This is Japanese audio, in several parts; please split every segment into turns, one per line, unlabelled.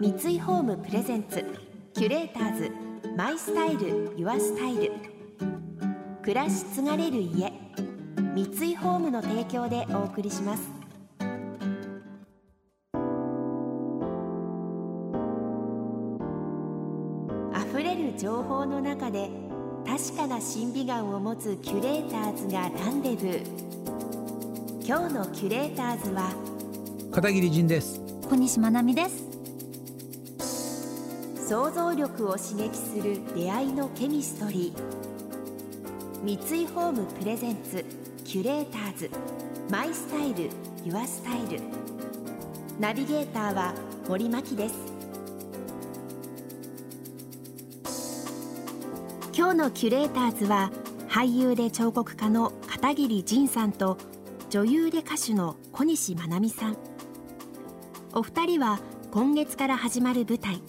三井ホームプレゼンツキュレーターズマイスタイルユアスタイル。暮らし継がれる家三井ホームの提供でお送りします。溢れる情報の中で確かな審美眼を持つキュレーターズがランデブー。今日のキュレーターズは
片桐仁です。
小西まなみです
想像力を刺激する出会いのケミストリー。三井ホームプレゼンツキュレーターズ。マイスタイルユアスタイル。ナビゲーターは森牧です。今日のキュレーターズは俳優で彫刻家の片桐仁さんと女優で歌手の小西真奈美さん。お二人は今月から始まる舞台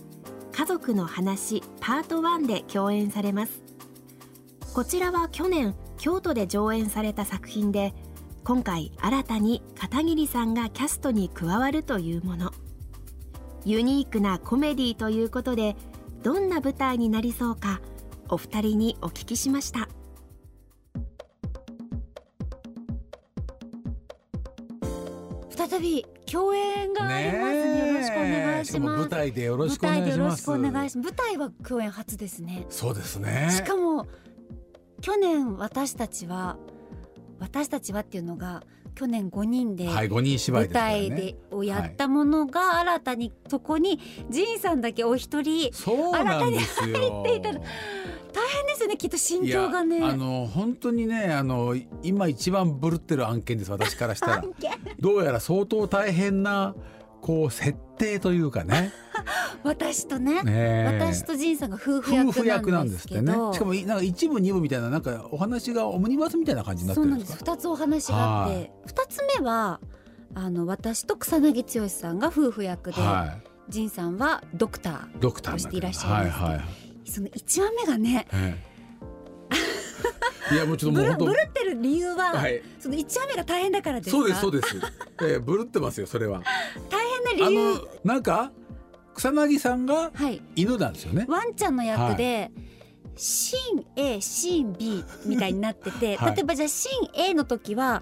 家族の話パート1で共演されます。こちらは去年京都で上演された作品で今回新たに片桐さんがキャストに加わるというもの。ユニークなコメディということでどんな舞台になりそうかお二人にお聞きしました。
び共演があります。ねよろしくお願いします。
舞台でよろしくお願いします
舞台でよろしくお願いします。舞台は共演初ですね。
そうですね。
しかも去年私たちは私たちはっていうのが去年5人で
はい5人芝居
舞台でをやったものが新たにそこに仁さんだけお一人
そうなんですよ。
入っていた。だ大変ですよねきっと心境がね。
あの本当にねあの今一番ブルってる案件です私からしたら。
案件？
どうやら相当大変なこう設定というかね。
私とね。
ねえ。
私と仁さんが夫婦
役
役なん
で
ですすけど。
ってね。しかもなんか一部二部みたいななんかお話がオムニバスみたいな感じになって
そうなん
るんで
す。す二つお話があっ
は
て二つ目はあの私と草薙剛さんが夫婦役で、
は
仁さんはドクタ
いドクター
としていらっしゃいます
はいはい。
ーその一話目がね
ええ。いやもうちょっともう本
ブルってる理由は、
当はい。
その一話目が大変だからですか？
そうですそうです、ええ、ブルってますよそれは。
大変な
あ
理由。
のなんか草薙さんが
はい。
犬なんですよね。
ワンちゃんの役で、シーン A シーン B みたいになってて、
はい。
例えばじゃあシーン A の時は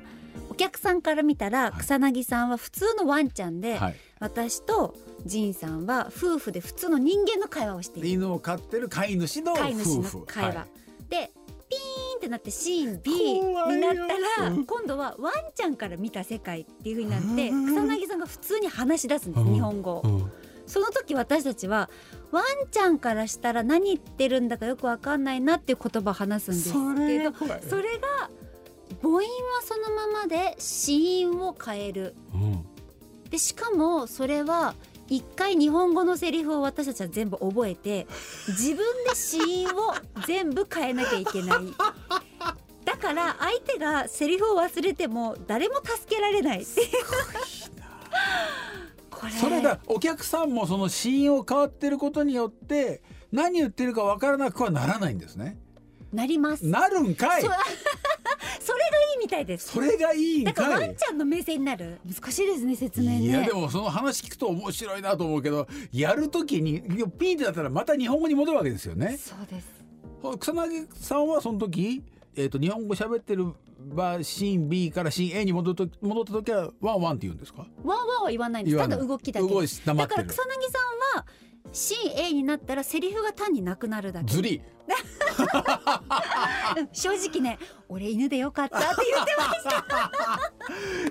お客さんから見たら
い。
草薙さんは普通のワンちゃんで、
はい。
私と仁さんは夫婦で普通の人間の会話をしている。
犬を飼ってる飼い主の
飼い主の会話、
はい
でピーンってなってシーン B になったら
うん。
今度はワンちゃんから見た世界っていう風になって
うん。
草薙さんが普通に話し出すんです
うん。
日本語を。
うん。
その時私たちはワンちゃんからしたら何言ってるんだかよくわかんないなっていう言葉を話すんです
それ
けどそれが母音はそのままで子音を変える。
うん。
でしかもそれは一回日本語のセリフを私たちは全部覚えて自分で子音を全部変えなきゃいけない。だから相手がセリフを忘れても誰も助けられない。っていれ。
それだお客さんもそのシーンを変わってることによって何言ってるかわからなくはならないんですね。
なります。そ
なるんかい
それがいいみたいです。
それがいいん
だから
かい
ワンちゃんの目線になる。難しいですね説明ね。
いやでもその話聞くと面白いなと思うけどやるときにピンってなったらまた日本語に戻るわけですよね。
そうです。
草薙さんはその時、えー、と日本語喋ってる場シーン B からシーン A に戻ると戻った時はワンワンって言うんですか？
ワンワンは言わないんです。ただ動きだけだから草薙さんは CA になったらセリフが単になくなるだけ。
ずり。
うん。正直ね俺犬でよかったって言ってました。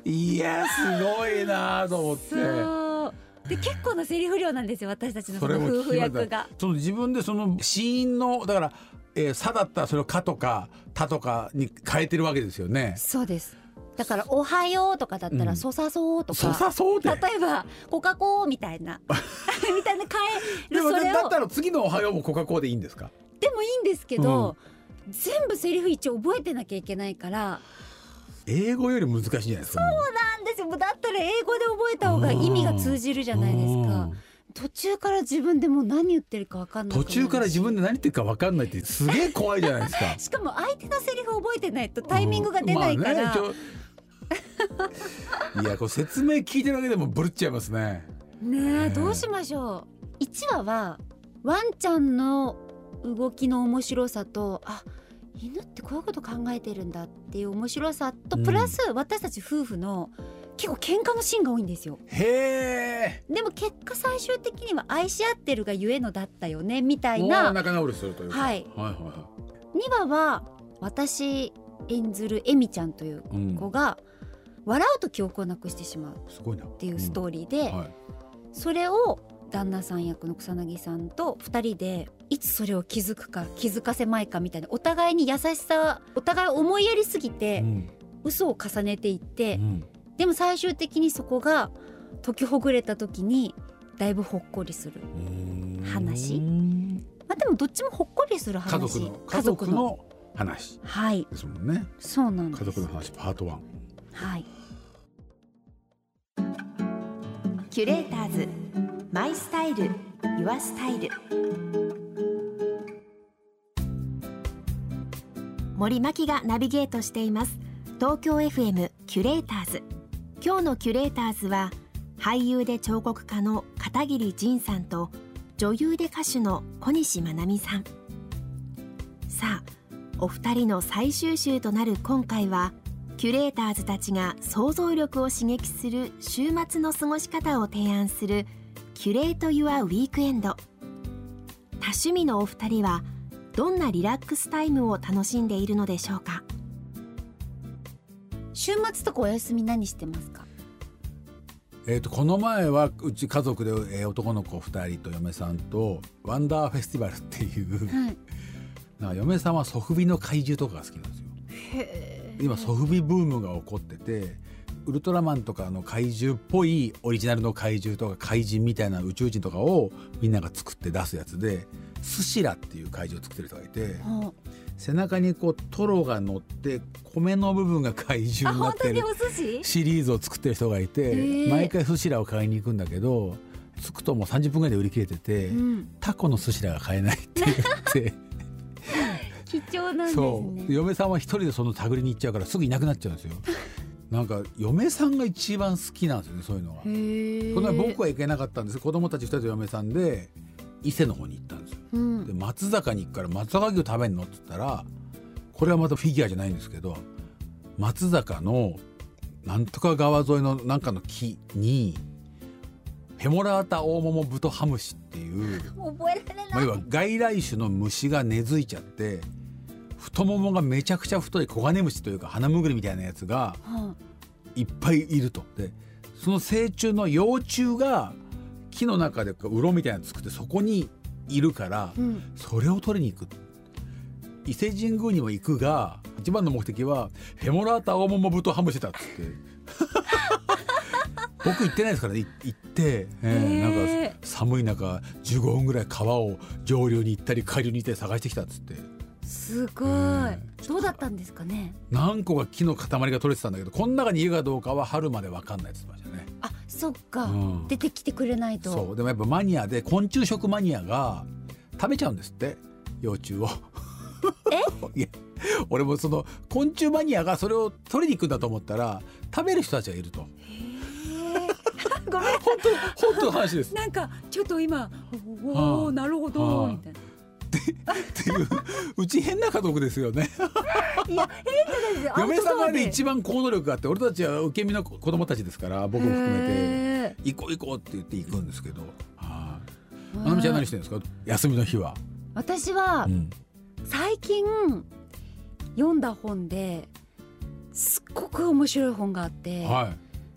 いやすごいなと思って。
で結構なセリフ量なんですよ私たちのその夫婦役が。
その自分でその死因のだから「えー、さ」だったらそれを「か」とか「た」とかに変えてるわけですよね。
そうですだから「おはよう」とかだったら「
うん。
そさそう」と
そ
か
さそうで。
例えば「コカ・コー」みたいな。みたいな変えるそれを。
だったら次の「おはよう」もコカ・コーでいいんですか？
でもいいんですけど、全部セリフ一応覚えてなきゃいけないから。
英語より難しいんじゃないですか？
なんですよ。だったら英語で覚えた方が意味が通じるじゃないですか。途中から自分でもう何言ってるか分かんない
途中から自分で何言ってるか分かんないってすげえ怖いじゃないですか。
しかも相手のセリフ覚えてないとタイミングが出ないから、
まあねいやこれ説明聞いてるだけでもブルっちゃいますね。
ねえどうしましょ1話はワンちゃんの動きの面白さとあ犬ってこういうこと考えてるんだっていう面白さと
うん。
プラス私たち夫婦の結構喧嘩のシーンが多いんですよ。
へえ。
でも結果最終的には愛し合ってるがゆえのだったよねみたいな。
仲直りするというか。
はい。
はいはいは
2話は私演ずるエミちゃんという
いうん。
子が笑うと記憶をなくしてしまう。
っ
っていうストーリーで、
はい。
それを旦那さん役の草薙さんと2人でいつそれを気づくか気づかせまいかみたいなお互いに優しさお互い思いやりすぎて
うん。
嘘を重ねていって、
うん。
でも最終的にそこが解きほぐれた時にだいぶほっこりする話。まあでもどっちもほっこりする話。
家族の家族の。話。
はい。
ですもんね。
そうなんです。
家族の話パート1
はい
キュレーターズマイスタイルユアスタイル。森牧がナビゲートしています。東京 FM キュレーターズ。今日のキュレーターズは俳優で彫刻家の片桐仁さんと女優で歌手の小西真奈美さん。さあお二人の最終週となる今回はキュレーターズたちが想像力を刺激する週末の過ごし方を提案するキュレート・ユア・ウィークエンド多趣味のお二人はどんなリラックスタイムを楽しんでいるのでしょうか？
週末とかお休み何してますか？
えー、とこの前はうち家族で、えー男の子2人と嫁さんとワンダーフェスティバルっていう
はい。
なんか嫁さんはソフビの怪獣とかが好きなんですよ。今ソフビブームが起こっててウルトラマンとかの怪獣っぽいオリジナルの怪獣とか怪人みたいな宇宙人とかをみんなが作って出すやつでスシラっていう怪獣を作ってる人がいて
は
背中にこうトロが乗って米の部分が怪
あ
獣になってるシリーズを作ってる人がいて、毎回スシラを買いに行くんだけど着くともう30分ぐらいで売り切れてて、
うん、
タコの寿司らが買えないって言って
貴重なんです
そう。
ね
嫁さんは一人でその手繰りに行っちゃうからすぐいなくなっちゃうんですよ。なんか嫁さんが一番好きなんですよねそういうのが。
へー。
この前僕は行けなかったんです。子供たち二人と嫁さんで伊勢の方に行ったんですよ。
うん。
で松坂に行くから松坂牛食べんの？って言ったらこれはまたフィギュアじゃないんですけど松坂のなんとか川沿いのなんかの木にフェモラータオオモモブトハムシっていう、
覚えられない、
まあ、要は外来種の虫が根付いちゃって太ももがめちゃくちゃ太いコガネムシというかハナムグリみたいなやつが
はい。
っぱいいると。でその成虫の幼虫が木の中でこう鱗みたいなの作ってそこにいるから、
うん。
それを取りに行く。伊勢神宮にも行くが一番の目的はフェモラータオモモブトハムシだっつって。僕行ってないですからね。い行って、えーなんか寒い中15分ぐらい川を上流に行ったり下流に行ったり探してきたっつって
すごい、
うん。
どうだったんですかね？
何個か木の塊が取れてたんだけどこの中にいるかどうかは春まで分かんないって言ってましたね。
あそっか、
うん。
出てきてくれないと。
そう。でもやっぱマニアで昆虫食マニアが食べちゃうんですって幼虫を。え？いや俺もその昆虫マニアがそれを取りに行くんだと思ったら食べる人たちがいると。
ごめん。
本当本当の話です。
なんかちょっと今お
はあ
おなるほど、
はあ。
みたいな
っていううち変な家族ですよね。
いや変じゃないですよ
嫁さんがね一番行動力があって俺たちは受け身の子供たちですから僕も含めて
へ
行こう行こうって言って行くんですけど。はい。
ー
まなみちゃん何してるんですか？休みの日は。
私は
うん
最近読んだ本ですっごく面白い本があって、
はい。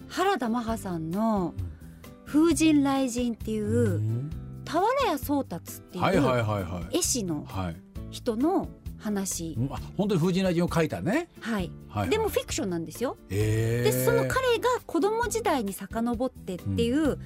原田マハさんの「風神雷神」っていううん俵屋宗達っていう、
はいはいはいはい。
絵師の
はい。
人の話、
うんあ本当に風神雷神を書いたね。
はい、
はいはい。
でもフィクションなんですよ。
え
でその彼が子供時代に遡ってっていう、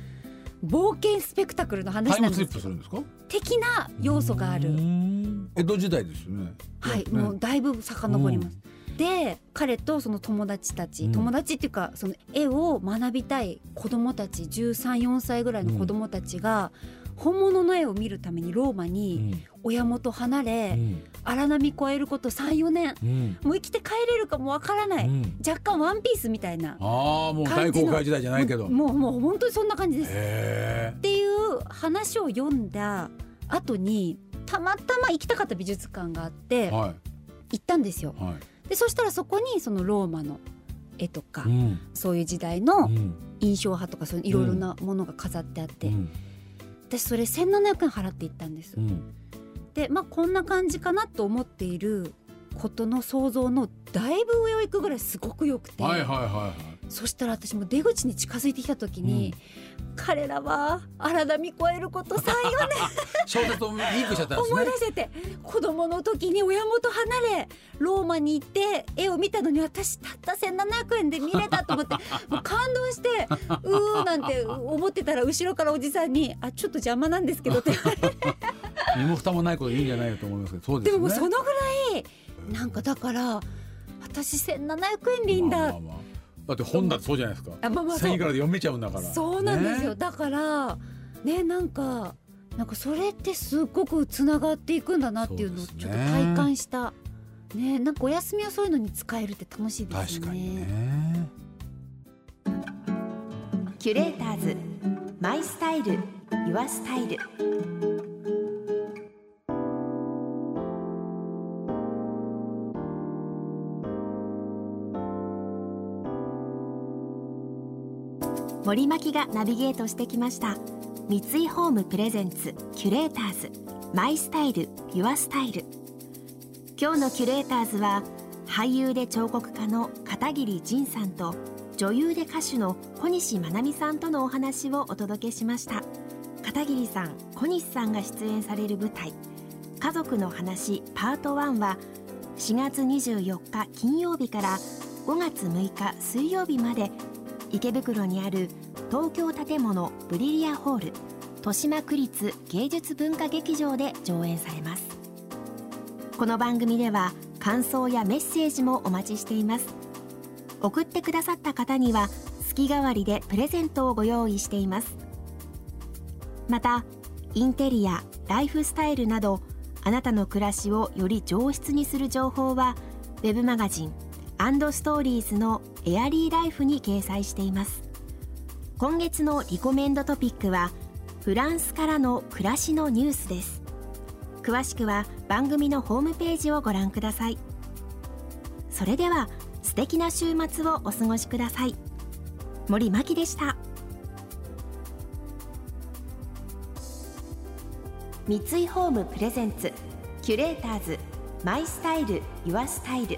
冒険スペクタクルの
タ
話なんですよ
プするんですか？
的な要素がある
うーん江戸時代ですよね。
はい、
ね
もうだいぶ遡ります。で彼とその友達たち、
うん
友達っていうかその絵を学びたい子供たち134歳ぐらいの子供たちが、本物の絵を見るためにローマ
う
に
ん。
親元離
う
れ、
ん。
荒波越えること34年。
うん。
もう生きて帰れるかもわからない、
うん。
若干ワンピースみたいな
ああもう大航海時代じゃないけど。
もうもう本当にそんな感じです。
へ
っていう話を読んだ後にたまたま行きたかった美術館があって
は
行ったんですよ。でそしたらそこにそのローマの絵とか、
うん。
そういう時代
う
の
ん。
印象派とかそういろいろなものが飾ってあって、
うん
私それ1700円払って行ったんです。
うん。
でまあこんな感じかなと思っていることの想像のだいぶ上を行くぐらいすごく良くて、
はいはいはいはい
そしたら私も出口に近づいてきた時に、彼らは荒波越えることさえよ
ね。
思い出せて子供の時に親元離れローマに行って絵を見たのに私たった1,700円で見れたと思って もう感動してうーなんて思ってたら後ろからおじさんに「あちょっと邪魔なんですけど」って言われて。
身も蓋もないこといいんじゃないかと思いますけどそうで
ですも
ね。
もうそのぐらいなんかだから私1,700円でいいんだ、
まあまあまあだって本だってそうじゃないですか。
あまあまあそう。
1000円からで読めちゃうんだから。
そうなんですよ、
ね
だからねなんかなんかそれってすっごくつながっていくんだなっていうのを
そうですね。
ちょっと体感した。ねなんかお休みはそういうのに使えるって楽しいですよ
確かに
ね
ね。
キュレーターズ。マイスタイル。ユアスタイル森巻がナビゲートしてきました。三井ホームプレゼンツキュレーターズ。マイスタイルユアスタイル。今日のキュレーターズは俳優で彫刻家の片桐仁さんと女優で歌手の小西真奈美さんとのお話をお届けしました。片桐さん小西さんが出演される舞台「家族の話パート1」は4月24日金曜日から5月6日水曜日まで池袋にある東京建物ブリリアホール豊島区立芸術文化劇場で上演されます。この番組では感想やメッセージもお待ちしています。送ってくださった方には月替わりでプレゼントをご用意しています。またインテリアライフスタイルなどあなたの暮らしをより上質にする情報はウェブマガジンストーリーズのエアリーライフに掲載しています。今月のリコメンドトピックはフランスからの暮らしのニュースです。詳しくは番組のホームページをご覧ください。それでは素敵な週末をお過ごしください。森真希でした。三井ホームプレゼンツキュレーターズマイスタイルユアスタイル。